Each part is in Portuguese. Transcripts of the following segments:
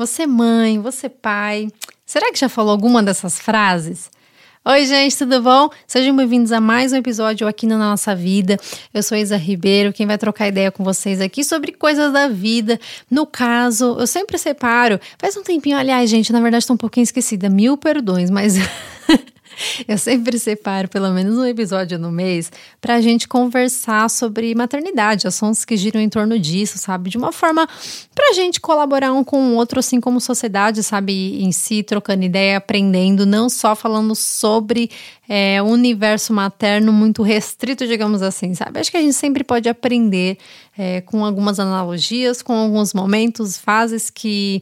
Você mãe, você pai. Será que já falou alguma dessas frases? Oi, gente, tudo bom? Sejam bem-vindos a mais um episódio aqui na nossa vida. Eu sou Isa Ribeiro, quem vai trocar ideia com vocês aqui sobre coisas da vida. No caso, eu sempre separo. Faz um tempinho, aliás, gente, na verdade estou um pouquinho esquecida, mil perdões, mas Eu sempre separo pelo menos um episódio no mês para a gente conversar sobre maternidade, assuntos que giram em torno disso, sabe? De uma forma para a gente colaborar um com o outro, assim como sociedade, sabe? Em si, trocando ideia, aprendendo, não só falando sobre é, universo materno muito restrito, digamos assim, sabe? Acho que a gente sempre pode aprender é, com algumas analogias, com alguns momentos, fases que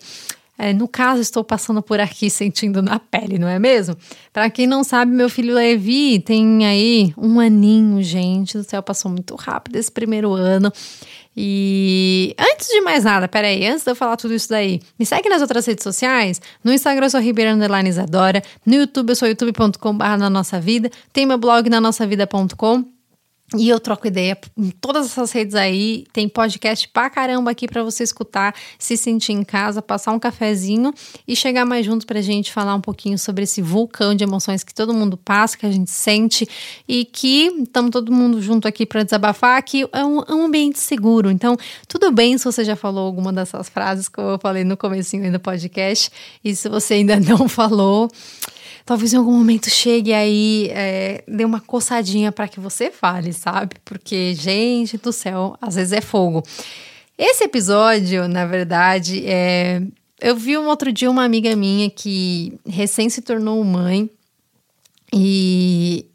é, no caso, estou passando por aqui sentindo na pele, não é mesmo? Para quem não sabe, meu filho Levi tem aí um aninho, gente do céu, passou muito rápido esse primeiro ano. E antes de mais nada, peraí, antes de eu falar tudo isso daí, me segue nas outras redes sociais. No Instagram eu sou Underline Isadora. No YouTube eu sou youtube.com.br na nossa vida. Tem meu blog na nossavida.com. E eu troco ideia em todas essas redes aí. Tem podcast pra caramba aqui para você escutar, se sentir em casa, passar um cafezinho e chegar mais junto pra gente falar um pouquinho sobre esse vulcão de emoções que todo mundo passa, que a gente sente e que estamos todo mundo junto aqui para desabafar, que é um, é um, ambiente seguro. Então, tudo bem se você já falou alguma dessas frases que eu falei no comecinho do podcast e se você ainda não falou, talvez em algum momento chegue aí, é, dê uma coçadinha para que você fale, sabe? Porque, gente do céu, às vezes é fogo. Esse episódio, na verdade, é. Eu vi um outro dia uma amiga minha que recém se tornou mãe e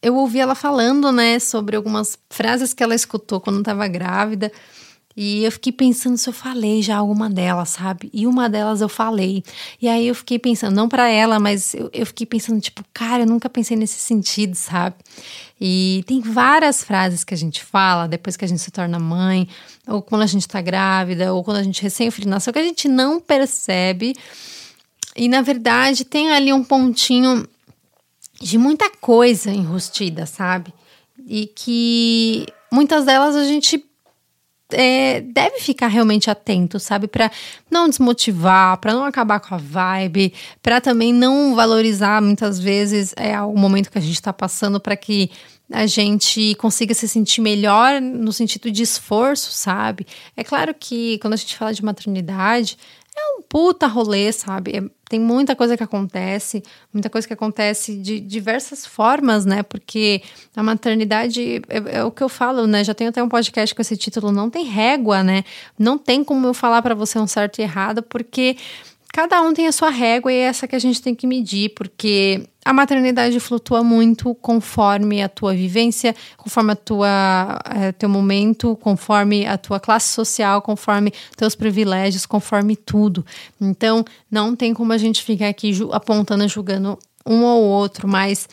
eu ouvi ela falando, né, sobre algumas frases que ela escutou quando estava grávida. E eu fiquei pensando se eu falei já alguma delas, sabe? E uma delas eu falei. E aí eu fiquei pensando, não para ela, mas eu, eu fiquei pensando, tipo, cara, eu nunca pensei nesse sentido, sabe? E tem várias frases que a gente fala depois que a gente se torna mãe, ou quando a gente tá grávida, ou quando a gente recém o filho nasceu, que a gente não percebe. E na verdade tem ali um pontinho de muita coisa enrustida, sabe? E que muitas delas a gente é, deve ficar realmente atento, sabe? Para não desmotivar, para não acabar com a vibe, para também não valorizar muitas vezes é, o momento que a gente está passando para que a gente consiga se sentir melhor no sentido de esforço, sabe? É claro que quando a gente fala de maternidade, é um puta rolê, sabe? É, tem muita coisa que acontece, muita coisa que acontece de diversas formas, né? Porque a maternidade é, é, o que eu falo, né? Já tenho até um podcast com esse título, não tem régua, né? Não tem como eu falar para você um certo e errado, porque cada um tem a sua régua e é essa que a gente tem que medir, porque a maternidade flutua muito conforme a tua vivência, conforme a tua é, teu momento, conforme a tua classe social, conforme teus privilégios, conforme tudo. Então, não tem como a gente ficar aqui apontando, julgando um ou outro, mas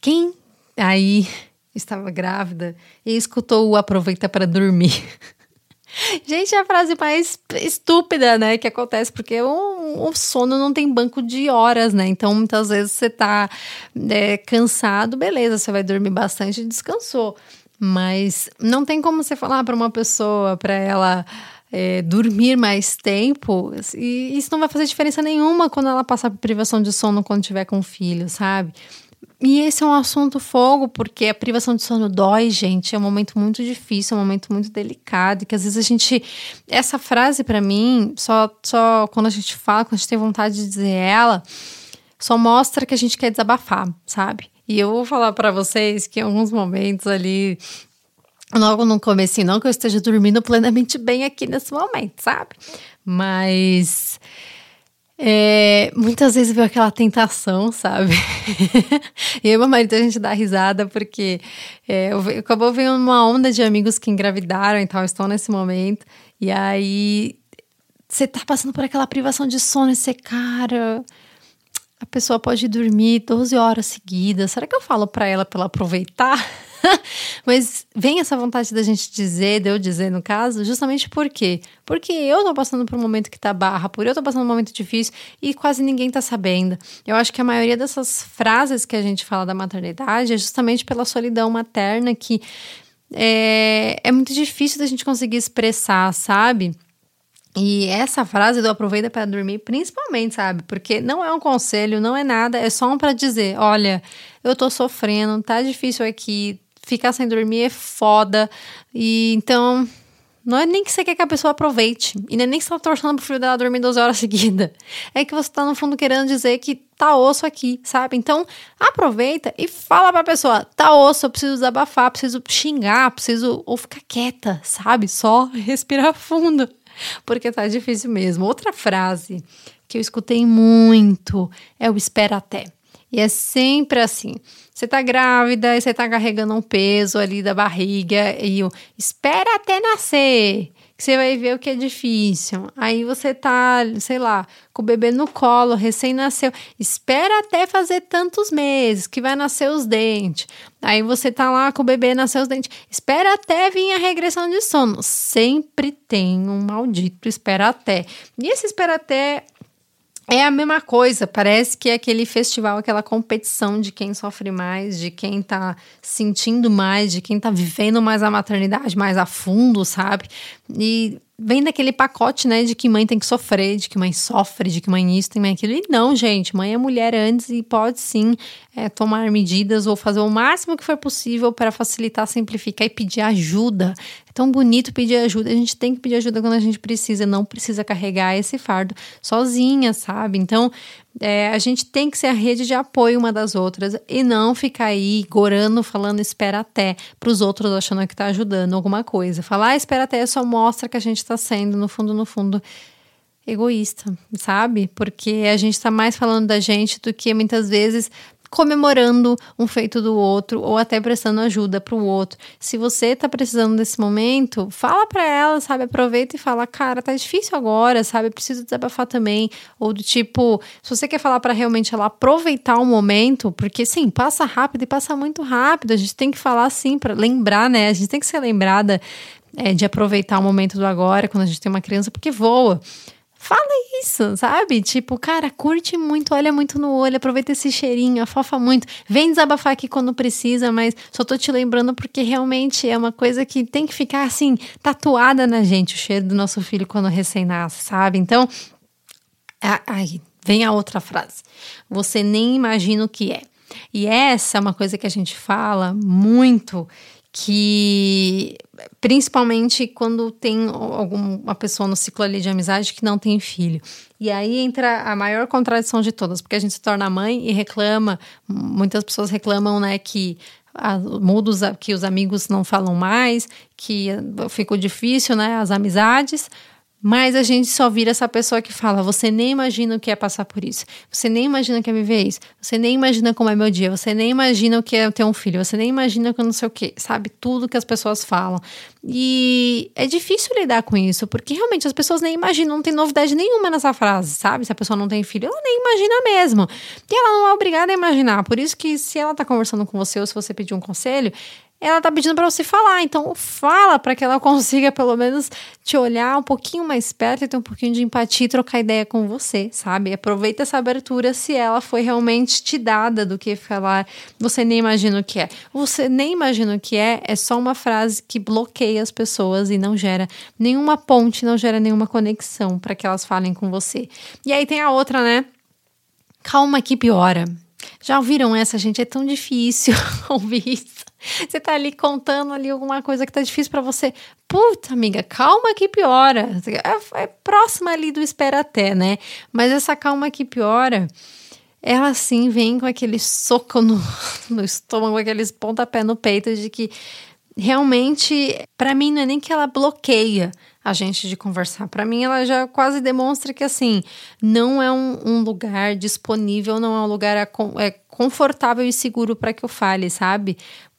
quem aí estava grávida e escutou o aproveita para dormir Gente, é a frase mais estúpida, né, que acontece, porque o, o, sono não tem banco de horas, né? Então, muitas vezes você tá é, cansado, beleza, você vai dormir bastante e descansou. Mas não tem como você falar para uma pessoa, para ela é, dormir mais tempo, e isso não vai fazer diferença nenhuma quando ela passar por privação de sono quando tiver com filho, sabe? E esse é um assunto fogo, porque a privação de sono dói, gente. É um momento muito difícil, é um momento muito delicado. Que às vezes a gente. Essa frase, para mim, só, só quando a gente fala, quando a gente tem vontade de dizer ela, só mostra que a gente quer desabafar, sabe? E eu vou falar para vocês que em alguns momentos ali. Logo no começo, não que eu esteja dormindo plenamente bem aqui nesse momento, sabe? Mas é, muitas vezes veio aquela tentação, sabe? e eu e meu marido a gente dá risada porque é, acabou vendo uma onda de amigos que engravidaram e tal, estão nesse momento. E aí você tá passando por aquela privação de sono e você, cara, a pessoa pode dormir 12 horas seguidas. Será que eu falo para ela para ela aproveitar? Mas vem essa vontade da gente dizer, de eu dizer no caso, justamente por quê? Porque eu tô passando por um momento que tá barra, por eu tô passando um momento difícil e quase ninguém tá sabendo. Eu acho que a maioria dessas frases que a gente fala da maternidade é justamente pela solidão materna que é, é muito difícil da gente conseguir expressar, sabe? E essa frase do aproveita para dormir, principalmente, sabe? Porque não é um conselho, não é nada, é só um para dizer: olha, eu tô sofrendo, tá difícil aqui, ficar sem dormir é foda. E então, não é nem que você quer que a pessoa aproveite. E não é nem que você tá torcendo pro filho dela dormir 12 horas seguidas. É que você tá, no fundo, querendo dizer que tá osso aqui, sabe? Então, aproveita e fala pra pessoa: tá osso, eu preciso desabafar, preciso xingar, preciso. ou ficar quieta, sabe? Só respirar fundo porque tá difícil mesmo. Outra frase que eu escutei muito é o espera até. E é sempre assim. Você tá grávida e você tá carregando um peso ali da barriga e o espera até nascer que você vai ver o que é difícil. Aí você tá, sei lá, com o bebê no colo, recém-nasceu. Espera até fazer tantos meses que vai nascer os dentes. Aí você tá lá com o bebê nascer os dentes. Espera até vir a regressão de sono. Sempre tem um maldito espera até. E esse espera até é a mesma coisa, parece que é aquele festival, aquela competição de quem sofre mais, de quem tá sentindo mais, de quem tá vivendo mais a maternidade mais a fundo, sabe? E vem daquele pacote, né, de que mãe tem que sofrer, de que mãe sofre, de que mãe isso, tem mãe aquilo. E não, gente, mãe é mulher antes e pode sim é, tomar medidas ou fazer o máximo que for possível para facilitar, simplificar e pedir ajuda. É tão bonito pedir ajuda. A gente tem que pedir ajuda quando a gente precisa, não precisa carregar esse fardo sozinha, sabe? Então, é, a gente tem que ser a rede de apoio uma das outras e não ficar aí gorando, falando espera até para os outros achando que está ajudando alguma coisa. Falar ah, espera até só mostra que a gente está sendo, no fundo, no fundo, egoísta, sabe? Porque a gente está mais falando da gente do que muitas vezes comemorando um feito do outro ou até prestando ajuda para o outro. Se você está precisando desse momento, fala para ela, sabe? Aproveita e fala, cara, tá difícil agora, sabe? Preciso desabafar também. Ou do tipo, se você quer falar para realmente ela aproveitar o momento, porque sim, passa rápido e passa muito rápido. A gente tem que falar assim para lembrar, né? A gente tem que ser lembrada é, de aproveitar o momento do agora quando a gente tem uma criança, porque voa. Fala isso, sabe? Tipo, cara, curte muito, olha muito no olho, aproveita esse cheirinho, afofa muito. Vem desabafar aqui quando precisa, mas só tô te lembrando porque realmente é uma coisa que tem que ficar assim, tatuada na gente, o cheiro do nosso filho quando recém-nasce, sabe? Então, aí, vem a outra frase. Você nem imagina o que é. E essa é uma coisa que a gente fala muito que principalmente quando tem alguma pessoa no ciclo ali de amizade que não tem filho. E aí entra a maior contradição de todas, porque a gente se torna mãe e reclama, muitas pessoas reclamam, né, que mudos que os amigos não falam mais, que ficou difícil, né, as amizades, mas a gente só vira essa pessoa que fala: você nem imagina o que é passar por isso, você nem imagina o que é viver isso, você nem imagina como é meu dia, você nem imagina o que é ter um filho, você nem imagina que eu não sei o que, sabe? Tudo que as pessoas falam. E é difícil lidar com isso, porque realmente as pessoas nem imaginam, não tem novidade nenhuma nessa frase, sabe? Se a pessoa não tem filho, ela nem imagina mesmo. E ela não é obrigada a imaginar. Por isso que se ela tá conversando com você ou se você pedir um conselho, ela tá pedindo para você falar. Então, fala para que ela consiga pelo menos te olhar um pouquinho mais perto e ter um pouquinho de empatia e trocar ideia com você, sabe? Aproveita essa abertura se ela foi realmente te dada do que falar. Você nem imagina o que é. Você nem imagina o que é, é só uma frase que bloqueia as pessoas e não gera nenhuma ponte, não gera nenhuma conexão para que elas falem com você. E aí tem a outra, né? Calma que piora. Já ouviram essa, gente? É tão difícil ouvir isso. Você tá ali contando ali alguma coisa que tá difícil para você. Puta, amiga, calma que piora. É, é próxima ali do espera até, né? Mas essa calma que piora, ela sim vem com aquele soco no, no estômago, aqueles pontapé no peito de que realmente, para mim, não é nem que ela bloqueia a gente de conversar. Para mim, ela já quase demonstra que, assim, não é um, um lugar disponível, não é um lugar é, é confortável e seguro para que eu fale, sabe?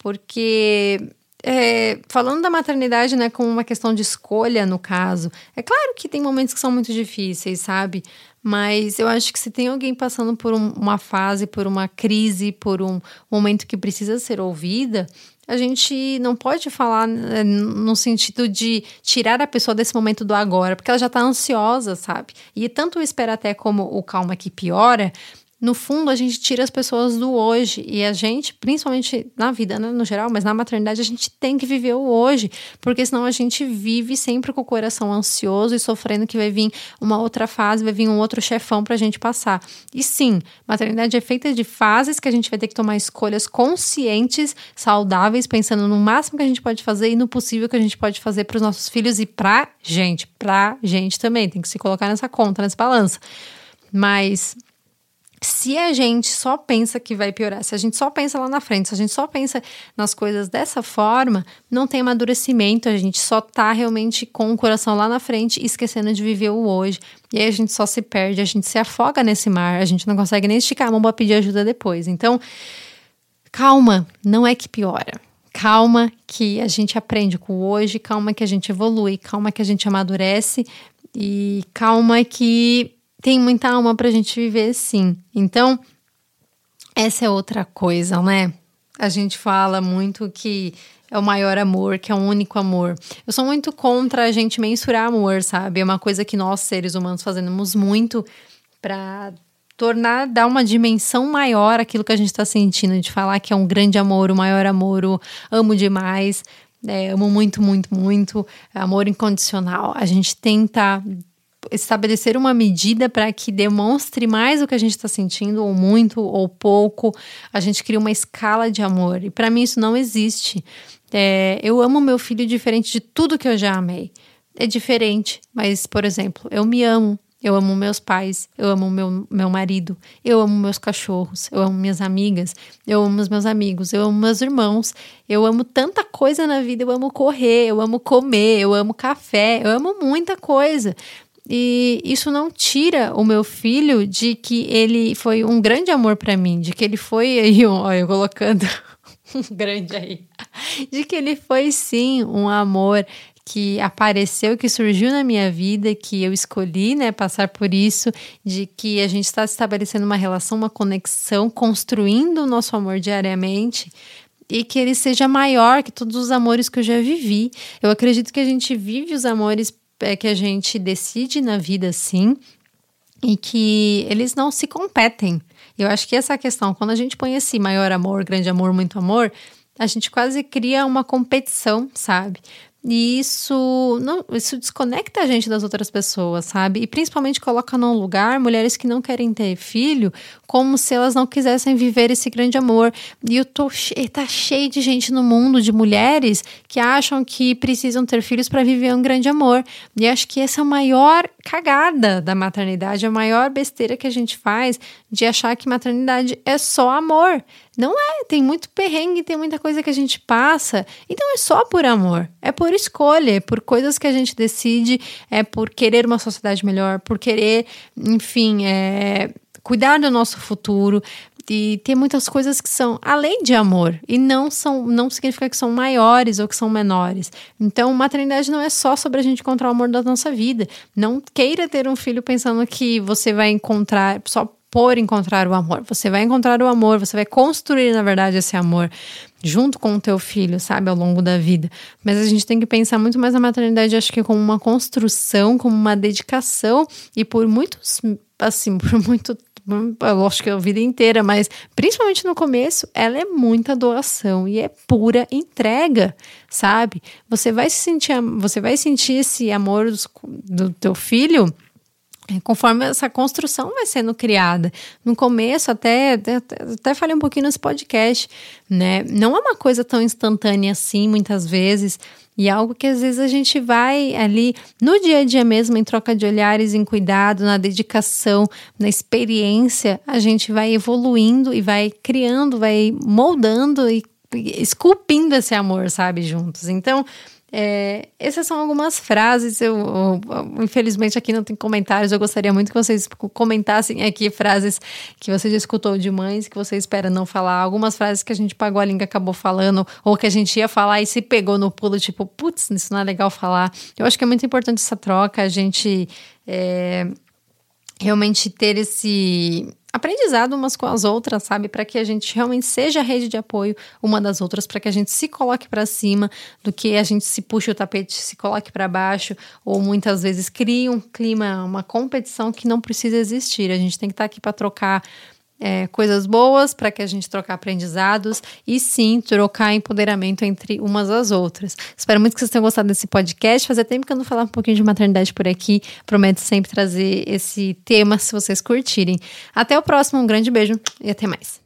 Porque é, falando da maternidade, né, como uma questão de escolha, no caso, é claro que tem momentos que são muito difíceis, sabe? Mas eu acho que se tem alguém passando por um, uma fase, por uma crise, por um momento que precisa ser ouvida, a gente não pode falar né, no sentido de tirar a pessoa desse momento do agora, porque ela já está ansiosa, sabe? E tanto o espera até como o calma que piora, no fundo, a gente tira as pessoas do hoje. E a gente, principalmente na vida, né, no geral, mas na maternidade, a gente tem que viver o hoje. Porque senão a gente vive sempre com o coração ansioso e sofrendo que vai vir uma outra fase, vai vir um outro chefão pra gente passar. E sim, maternidade é feita de fases que a gente vai ter que tomar escolhas conscientes, saudáveis, pensando no máximo que a gente pode fazer e no possível que a gente pode fazer para os nossos filhos e pra gente. Pra gente também. Tem que se colocar nessa conta, nessa balança. Mas se a gente só pensa que vai piorar, se a gente só pensa lá na frente, se a gente só pensa nas coisas dessa forma, não tem amadurecimento, a gente só tá realmente com o coração lá na frente, esquecendo de viver o hoje. E aí a gente só se perde, a gente se afoga nesse mar, a gente não consegue nem esticar a mão para pedir ajuda depois. Então, calma, não é que piora. Calma que a gente aprende com o hoje, calma que a gente evolui, calma que a gente amadurece e calma que tem muita alma pra gente viver sim. Então, essa é outra coisa, né? A gente fala muito que é o maior amor, que é o único amor. Eu sou muito contra a gente mensurar amor, sabe? É uma coisa que nós, seres humanos, fazemos muito para tornar, dar uma dimensão maior aquilo que a gente está sentindo, de falar que é um grande amor, o maior amor, o amo demais, é, amo muito, muito, muito, amor incondicional. A gente tenta estabelecer uma medida para que demonstre mais o que a gente está sentindo, ou muito, ou pouco. A gente cria uma escala de amor. E para mim isso não existe. É, eu amo meu filho diferente de tudo que eu já amei. É diferente, mas, por exemplo, eu me amo. Eu amo meus pais, eu amo meu, meu marido, eu amo meus cachorros, eu amo minhas amigas, eu amo os meus amigos, eu amo meus irmãos, eu amo tanta coisa na vida, eu amo correr, eu amo comer, eu amo café, eu amo muita coisa. E isso não tira o meu filho de que ele foi um grande amor para mim, de que ele foi aí, olha, colocando um grande aí, de que ele foi sim um amor que apareceu, que surgiu na minha vida, que eu escolhi, né, passar por isso, de que a gente está estabelecendo uma relação, uma conexão, construindo o nosso amor diariamente, e que ele seja maior que todos os amores que eu já vivi. Eu acredito que a gente vive os amores que a gente decide na vida sim e que eles não se competem. Eu acho que essa questão, quando a gente põe esse maior amor, grande amor, muito amor, a gente quase cria uma competição, sabe? E isso, não, isso desconecta a gente das outras pessoas, sabe? E principalmente coloca num lugar mulheres que não querem ter filho, como se elas não quisessem viver esse grande amor. E eu tô tá cheio de gente no mundo, de mulheres, que acham que precisam ter filhos para viver um grande amor. E acho que essa é a maior cagada da maternidade, a maior besteira que a gente faz de achar que maternidade é só amor. Não é, tem muito perrengue, tem muita coisa que a gente passa. Então é só por amor, é por escolha, é por coisas que a gente decide, é por querer uma sociedade melhor, por querer, enfim, é, cuidar do nosso futuro. E tem muitas coisas que são além de amor e não são não significa que são maiores ou que são menores. Então, maternidade não é só sobre a gente encontrar o amor da nossa vida. Não queira ter um filho pensando que você vai encontrar só por encontrar o amor. Você vai encontrar o amor, você vai construir, na verdade, esse amor junto com o teu filho, sabe, ao longo da vida. Mas a gente tem que pensar muito mais na maternidade, acho que como uma construção, como uma dedicação e por muitos, assim, por muito acho que a vida inteira, mas principalmente no começo, ela é muita doação e é pura entrega, sabe? Você vai sentir, você vai sentir esse amor do teu filho conforme essa construção vai sendo criada. No começo, até, até, até falei um pouquinho nesse podcast, né? Não é uma coisa tão instantânea assim, muitas vezes, e é algo que às vezes a gente vai ali no dia a dia mesmo, em troca de olhares, em cuidado, na dedicação, na experiência, a gente vai evoluindo e vai criando, vai moldando e esculpindo esse amor, sabe, juntos. Então, é, essas são algumas frases. Eu, eu, infelizmente aqui não tem comentários. Eu gostaria muito que vocês comentassem aqui frases que você já escutou de mães que você espera não falar. Algumas frases que a gente pagou a língua acabou falando ou que a gente ia falar e se pegou no pulo, tipo, putz, isso não é legal falar. Eu acho que é muito importante essa troca. A gente é, realmente ter esse aprendizado umas com as outras, sabe? Para que a gente realmente seja a rede de apoio uma das outras, para que a gente se coloque para cima do que a gente se puxe o tapete, se coloque para baixo, ou muitas vezes crie um clima, uma competição que não precisa existir. A gente tem que estar tá aqui para trocar é, coisas boas para que a gente trocar aprendizados e sim trocar empoderamento entre umas às outras. Espero muito que vocês tenham gostado desse podcast. Fazia tempo que eu não falava um pouquinho de maternidade por aqui. Prometo sempre trazer esse tema se vocês curtirem. Até o próximo, um grande beijo e até mais.